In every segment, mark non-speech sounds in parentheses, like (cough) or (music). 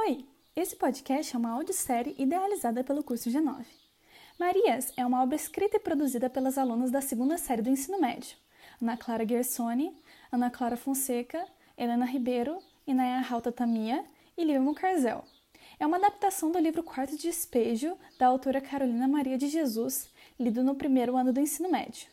Oi! Esse podcast é uma audiosérie idealizada pelo curso G9. Marias é uma obra escrita e produzida pelas alunas da segunda série do ensino médio, Ana Clara Gersoni, Ana Clara Fonseca, Helena Ribeiro, Inaya Rauta Tamia e Lívia Carzel. É uma adaptação do livro Quarto de Despejo, da autora Carolina Maria de Jesus, lido no primeiro ano do ensino médio.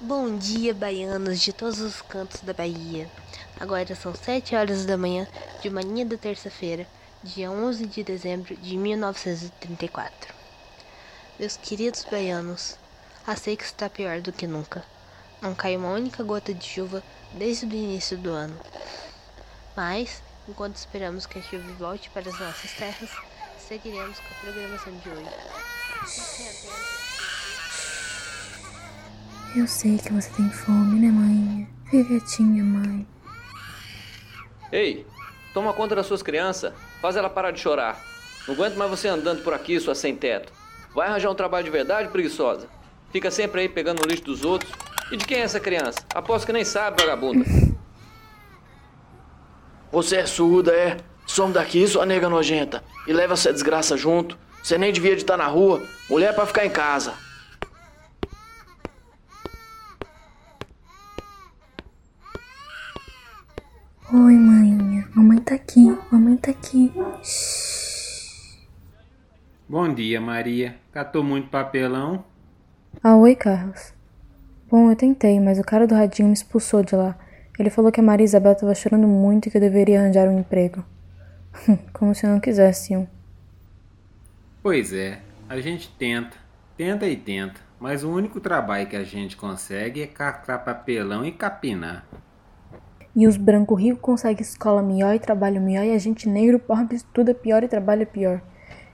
Bom dia, baianos de todos os cantos da Bahia. Agora são 7 horas da manhã de manhã da terça-feira, dia 11 de dezembro de 1934. Meus queridos baianos, a seca está pior do que nunca. Não cai uma única gota de chuva desde o início do ano. Mas, enquanto esperamos que a chuva volte para as nossas terras, seguiremos com a programação de hoje. Eu sei que você tem fome, né, mãe? Fica quietinha, mãe. Ei, toma conta das suas crianças. Faz ela parar de chorar. Não aguento mais você andando por aqui, sua sem teto. Vai arranjar um trabalho de verdade, preguiçosa. Fica sempre aí pegando o lixo dos outros. E de quem é essa criança? Aposto que nem sabe, vagabunda. Você é surda, é? Some daqui, sua nega nojenta. E leva essa desgraça junto. Você nem devia de estar na rua. Mulher é pra ficar em casa. Oi, mãe. Mamãe tá aqui. Mamãe tá aqui. Shhh. Bom dia, Maria. Catou muito papelão? Ah, oi, Carlos. Bom, eu tentei, mas o cara do radinho me expulsou de lá. Ele falou que a Maria Isabel tava chorando muito e que eu deveria arranjar um emprego. (laughs) Como se eu não quisesse um. Pois é, a gente tenta, tenta e tenta, mas o único trabalho que a gente consegue é catar papelão e capinar. E os brancos ricos conseguem escola melhor e trabalho melhor, e a gente negro pobre estuda pior e trabalha pior.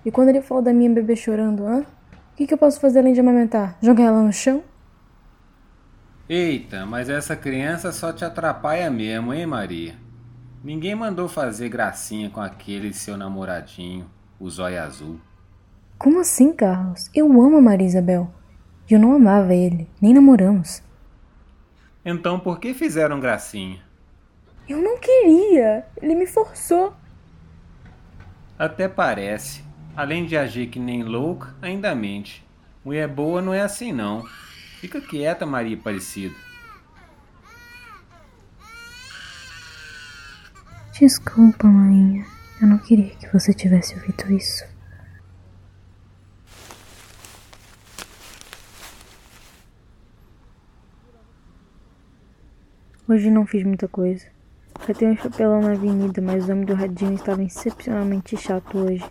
E quando ele falou da minha bebê chorando, hã? O que, que eu posso fazer além de amamentar? Jogar ela no chão? Eita, mas essa criança só te atrapalha mesmo, hein, Maria? Ninguém mandou fazer gracinha com aquele seu namoradinho, o zóio azul. Como assim, Carlos? Eu amo a Maria Isabel. E eu não amava ele, nem namoramos. Então por que fizeram gracinha? Eu não queria. Ele me forçou. Até parece. Além de agir que nem louca, ainda mente. Mulher boa não é assim não. Fica quieta, Maria Aparecida. Desculpa, mãe. Eu não queria que você tivesse ouvido isso. Hoje não fiz muita coisa. Catei um chapelão na avenida, mas o homem do radinho estava excepcionalmente chato hoje.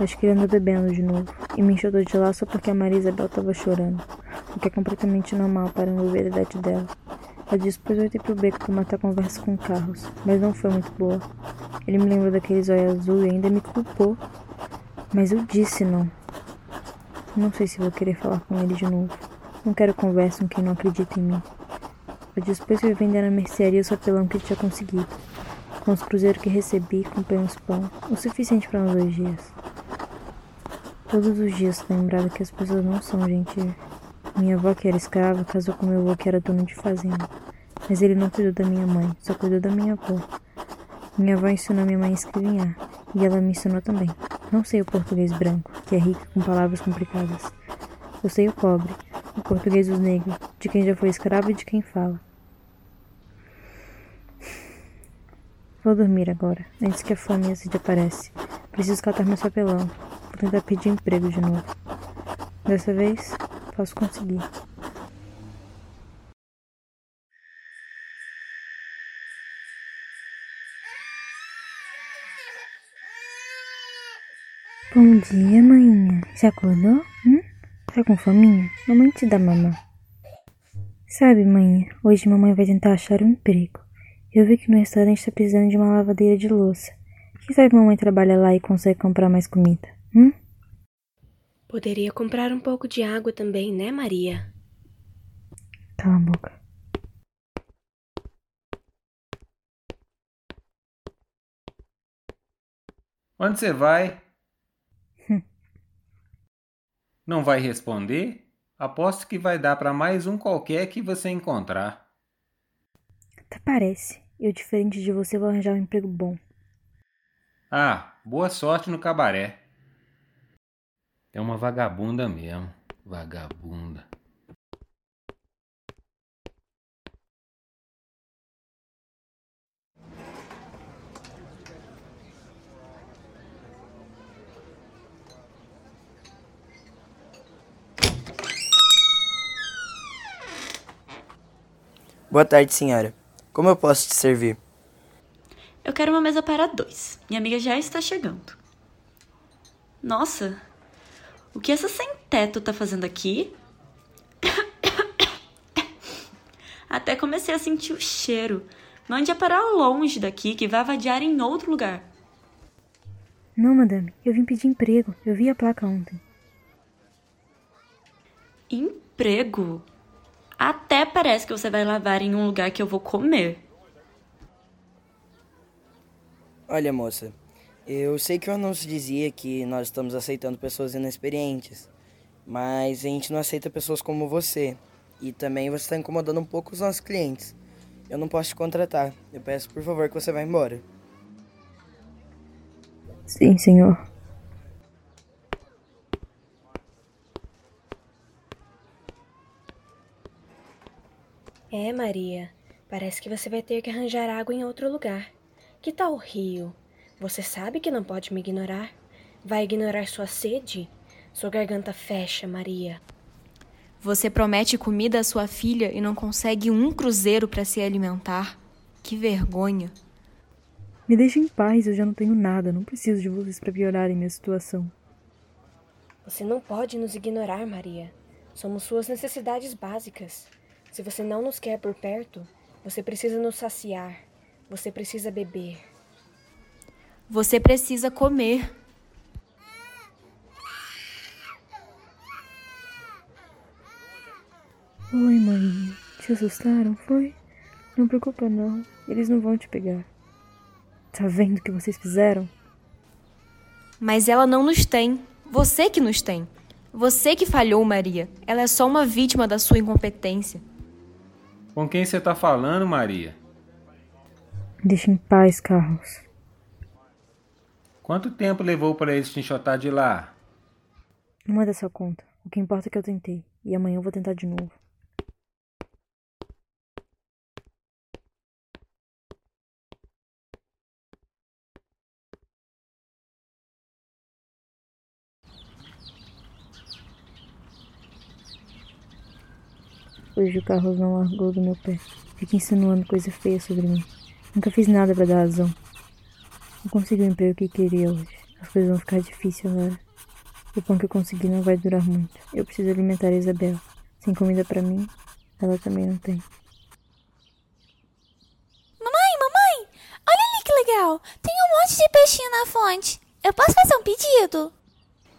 Acho que ele andou bebendo de novo. E me enxotou de lá só porque a Maria Isabel estava chorando. O que é completamente normal para a idade dela. Ela disse, eu voltei pro beco para matar conversa com Carlos, mas não foi muito boa. Ele me lembrou daqueles olhos azul e ainda me culpou. Mas eu disse não. Não sei se vou querer falar com ele de novo. Não quero conversa com quem não acredita em mim. Eu depois fui vender na mercearia o sapelão que tinha conseguido. Com os cruzeiros que recebi, comprei uns pão, o suficiente para uns dois dias. Todos os dias lembrava que as pessoas não são gentis. Minha avó, que era escrava, casou com meu avô, que era dono de fazenda. Mas ele não cuidou da minha mãe, só cuidou da minha avó. Minha avó ensinou minha mãe a escrevinhar, e ela me ensinou também. Não sei o português branco, que é rico com palavras complicadas. Eu sei o pobre, o português dos negros, de quem já foi escravo e de quem fala. Vou dormir agora, antes que a fome se aparece. Preciso catar meu papelão. Vou tentar pedir emprego de novo. Dessa vez, posso conseguir. Bom dia, maninha. Você acordou? Hum? Tá com fominha? Mamãe te dá mamãe. Sabe, mãe, hoje mamãe vai tentar achar um emprego. Eu vi que no restaurante está precisando de uma lavadeira de louça. Quem sabe mamãe trabalha lá e consegue comprar mais comida, hum? Poderia comprar um pouco de água também, né, Maria? Cala a boca. Onde você vai? Hum. Não vai responder? Aposto que vai dar para mais um qualquer que você encontrar. Até parece. Eu, diferente de você, vou arranjar um emprego bom. Ah, boa sorte no cabaré. É uma vagabunda mesmo. Vagabunda. Boa tarde, senhora. Como eu posso te servir? Eu quero uma mesa para dois. Minha amiga já está chegando. Nossa, o que essa sem teto tá fazendo aqui? (coughs) Até comecei a sentir o cheiro. Mande-a para longe daqui que vai vadiar em outro lugar. Não, madame. Eu vim pedir emprego. Eu vi a placa ontem. Emprego? Até parece que você vai lavar em um lugar que eu vou comer. Olha, moça, eu sei que o anúncio dizia que nós estamos aceitando pessoas inexperientes, mas a gente não aceita pessoas como você. E também você está incomodando um pouco os nossos clientes. Eu não posso te contratar. Eu peço, por favor, que você vá embora. Sim, senhor. É, Maria. Parece que você vai ter que arranjar água em outro lugar. Que tal o rio? Você sabe que não pode me ignorar? Vai ignorar sua sede? Sua garganta fecha, Maria. Você promete comida à sua filha e não consegue um cruzeiro para se alimentar? Que vergonha. Me deixe em paz, eu já não tenho nada. Não preciso de vocês para piorarem minha situação. Você não pode nos ignorar, Maria. Somos suas necessidades básicas. Se você não nos quer por perto, você precisa nos saciar. Você precisa beber. Você precisa comer. Oi, Maria. Te assustaram, foi? Não preocupa não. Eles não vão te pegar. Tá vendo o que vocês fizeram? Mas ela não nos tem. Você que nos tem. Você que falhou, Maria. Ela é só uma vítima da sua incompetência. Com quem você tá falando, Maria? Deixa em paz, Carlos. Quanto tempo levou para eles te enxotar de lá? Não é dessa conta. O que importa é que eu tentei. E amanhã eu vou tentar de novo. Hoje o Carlos não largou do meu pé. Fica insinuando coisa feia sobre mim. Nunca fiz nada para dar razão. Não consegui o emprego que queria hoje. As coisas vão ficar difíceis agora. O pão que eu consegui não vai durar muito. Eu preciso alimentar a Isabela. Sem comida para mim, ela também não tem. Mamãe, mamãe! Olha ali que legal! Tem um monte de peixinho na fonte. Eu posso fazer um pedido?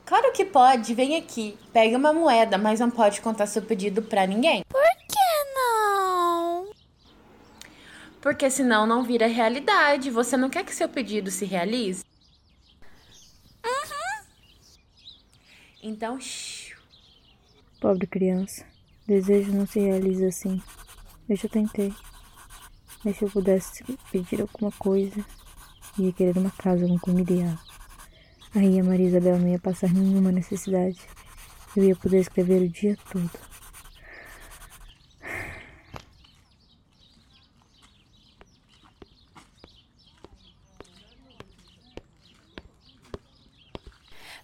Claro que pode, vem aqui. Pega uma moeda, mas não pode contar seu pedido pra ninguém. Por que não? Porque senão não vira realidade. Você não quer que seu pedido se realize? Uhum. Então, shh. Pobre criança. Desejo não se realiza assim. Eu já tentei. Mas se eu pudesse pedir alguma coisa, ia querer uma casa com comida e água. Aí a Maria Isabel não ia passar nenhuma necessidade. Eu ia poder escrever o dia todo.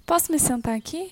Posso me sentar aqui?